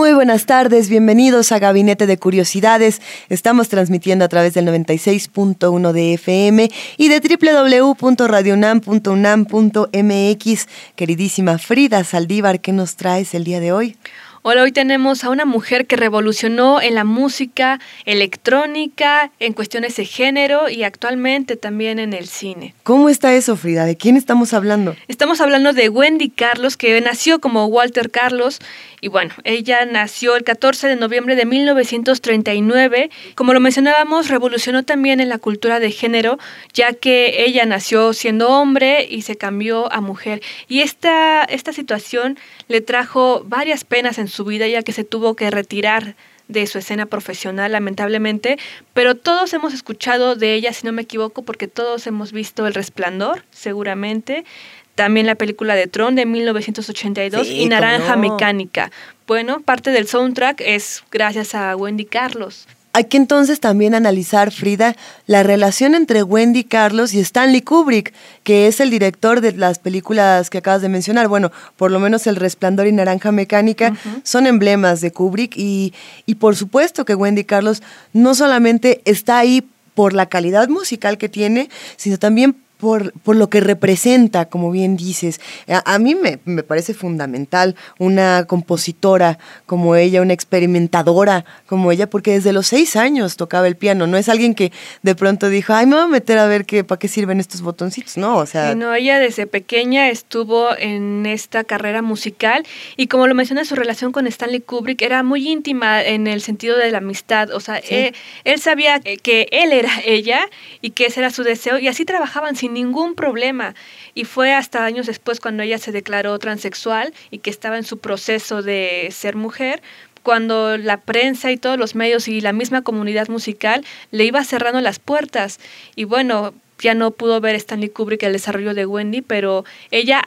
Muy buenas tardes, bienvenidos a Gabinete de Curiosidades. Estamos transmitiendo a través del 96.1 de FM y de www.radionam.unam.mx. Queridísima Frida Saldívar, ¿qué nos traes el día de hoy? Hola, hoy tenemos a una mujer que revolucionó en la música electrónica, en cuestiones de género y actualmente también en el cine. ¿Cómo está eso, Frida? ¿De quién estamos hablando? Estamos hablando de Wendy Carlos, que nació como Walter Carlos y bueno, ella nació el 14 de noviembre de 1939. Como lo mencionábamos, revolucionó también en la cultura de género, ya que ella nació siendo hombre y se cambió a mujer. Y esta, esta situación le trajo varias penas en su vida, ya que se tuvo que retirar de su escena profesional, lamentablemente, pero todos hemos escuchado de ella, si no me equivoco, porque todos hemos visto El Resplandor, seguramente, también la película de Tron de 1982 Sí, y Naranja no. Mecánica. Bueno, parte del soundtrack es gracias a Wendy Carlos. Hay que entonces también analizar, Frida, la relación entre Wendy Carlos y Stanley Kubrick, que es el director de las películas que acabas de mencionar. Bueno, por lo menos El Resplandor y Naranja Mecánica son emblemas de Kubrick y, y por supuesto que Wendy Carlos no solamente está ahí por la calidad musical que tiene, sino también por, por lo que representa, como bien dices. A, a mí me, me parece fundamental una compositora como ella, una experimentadora como ella, porque desde los seis años tocaba el piano. No es alguien que de pronto dijo, ay, me voy a meter a ver qué, para qué sirven estos botoncitos. No, o sea, no, ella desde pequeña estuvo en esta carrera musical y como lo menciona su relación con Stanley Kubrick era muy íntima en el sentido de la amistad, o sea, Sí. eh, él sabía que- que él era ella y que ese era su deseo y así trabajaban sin ningún problema y fue hasta años después cuando ella se declaró transexual y que estaba en su proceso de ser mujer cuando la prensa y todos los medios y la misma comunidad musical le iba cerrando las puertas. Y bueno, ya no pudo ver Stanley Kubrick el desarrollo de Wendy, pero ella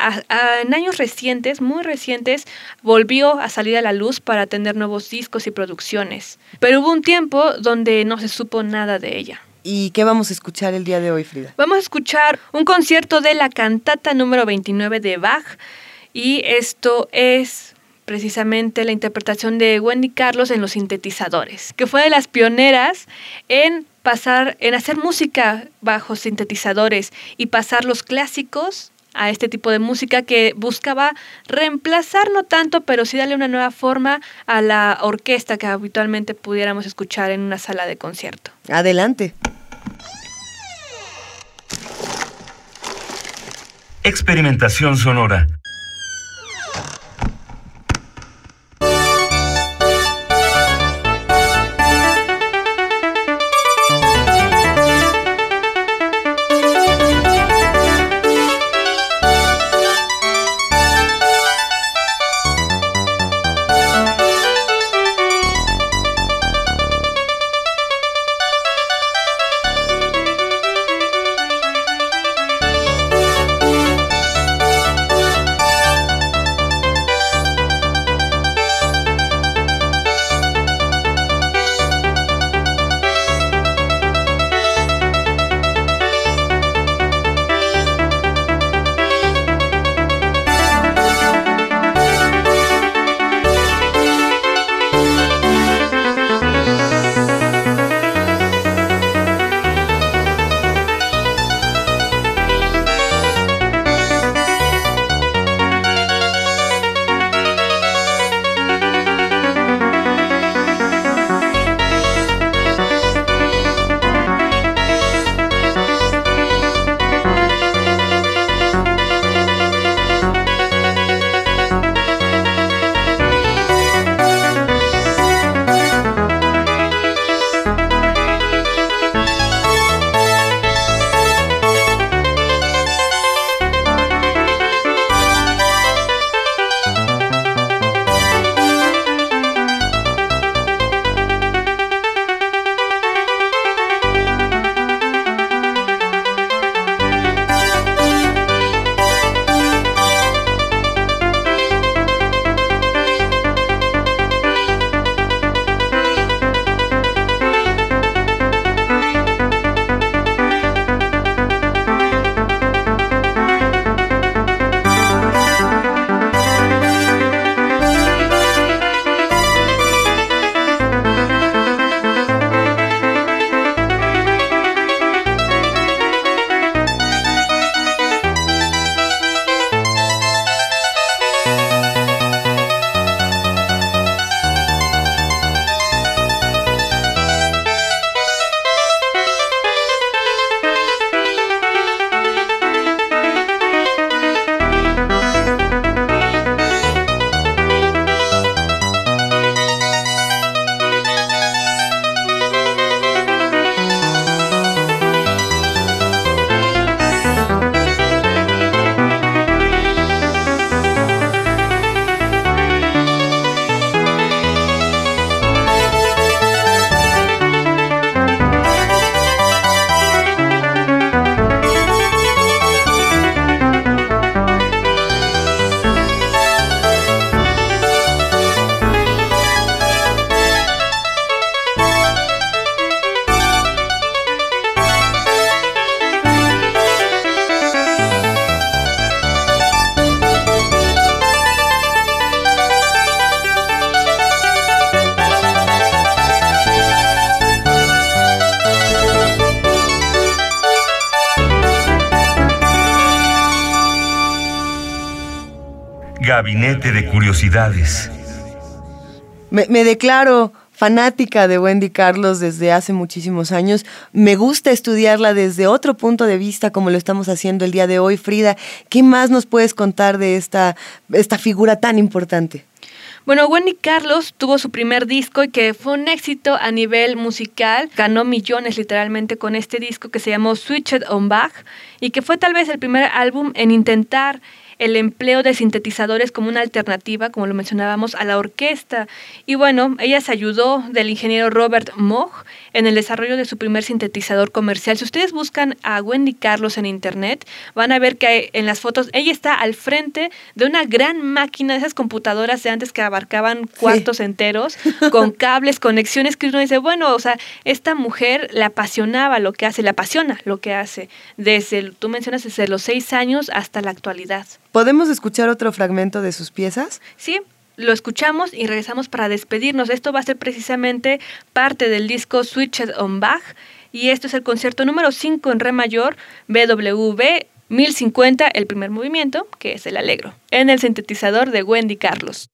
en años recientes, muy recientes, volvió a salir a la luz para tener nuevos discos y producciones. Pero hubo un tiempo donde no se supo nada de ella. ¿Y qué vamos a escuchar el día de hoy, Frida? Vamos a escuchar un concierto de la cantata número 29 de Bach y esto es precisamente la interpretación de Wendy Carlos en los sintetizadores, que fue de las pioneras en pasar en hacer música bajo sintetizadores y pasar los clásicos a este tipo de música que buscaba reemplazar no tanto, pero sí darle una nueva forma a la orquesta que habitualmente pudiéramos escuchar en una sala de concierto. Adelante. Experimentación sonora. Gabinete de Curiosidades. Me, me declaro fanática de Wendy Carlos desde hace muchísimos años. Me gusta estudiarla desde otro punto de vista, como lo estamos haciendo el día de hoy. Frida, ¿qué más nos puedes contar de esta, esta figura tan importante? Bueno, Wendy Carlos tuvo su primer disco y que fue un éxito a nivel musical. Ganó millones literalmente con este disco que se llamó Switched on Bach y que fue tal vez el primer álbum en intentar el empleo de sintetizadores como una alternativa, como lo mencionábamos, a la orquesta. Y bueno, ella se ayudó del ingeniero Robert Moog en el desarrollo de su primer sintetizador comercial. Si ustedes buscan a Wendy Carlos en internet, van a ver que en las fotos ella está al frente de una gran máquina, de esas computadoras de antes que abarcaban cuartos enteros, con cables, conexiones, que uno dice, bueno, o sea, esta mujer le apasionaba lo que hace, le apasiona lo que hace, desde, tú mencionas, desde los seis años hasta la actualidad. ¿Podemos escuchar otro fragmento de sus piezas? Sí, lo escuchamos y regresamos para despedirnos. Esto va a ser precisamente parte del disco Switched on Bach y esto es el concierto número 5 en re mayor, BWV 1050, el primer movimiento, que es el alegro, en el sintetizador de Wendy Carlos.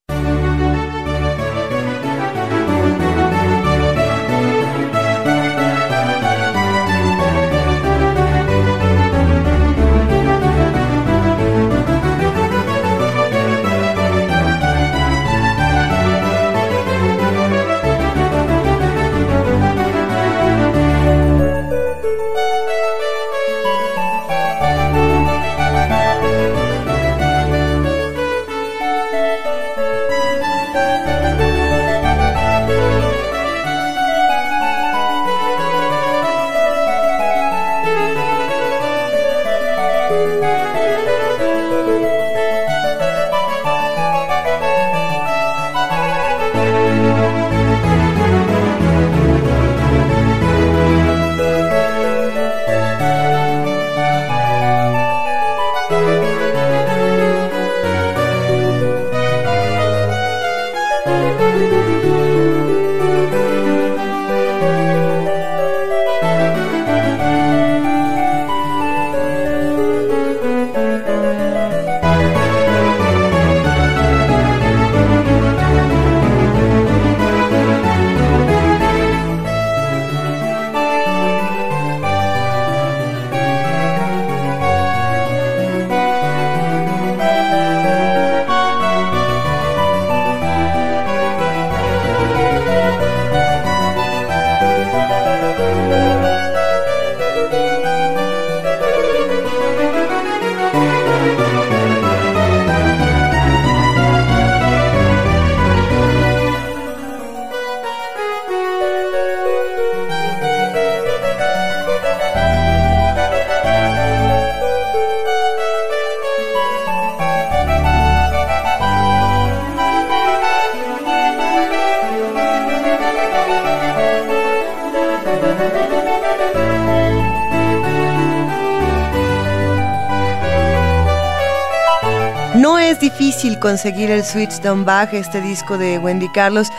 Difícil conseguir el Switch Down Back, este disco de Wendy Carlos.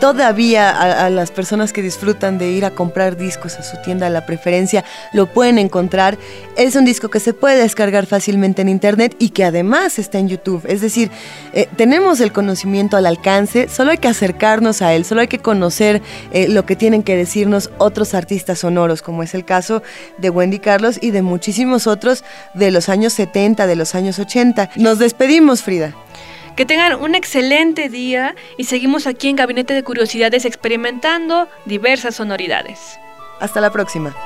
Todavía a, las personas que disfrutan de ir a comprar discos a su tienda la preferencia lo pueden encontrar. Es un disco que se puede descargar fácilmente en internet y que además está en YouTube. Es decir, eh, tenemos el conocimiento al alcance, solo hay que acercarnos a él, solo hay que conocer eh, lo que tienen que decirnos otros artistas sonoros, como es el caso de Wendy Carlos y de muchísimos otros de los años 70, de los años 80. Nos despedimos, Frida. Que tengan un excelente día y seguimos aquí en Gabinete de Curiosidades experimentando diversas sonoridades. Hasta la próxima.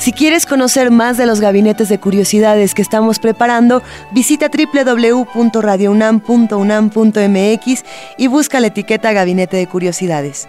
Si quieres conocer más de los gabinetes de curiosidades que estamos preparando, visita www.radiounam.unam.mx y busca la etiqueta Gabinete de Curiosidades.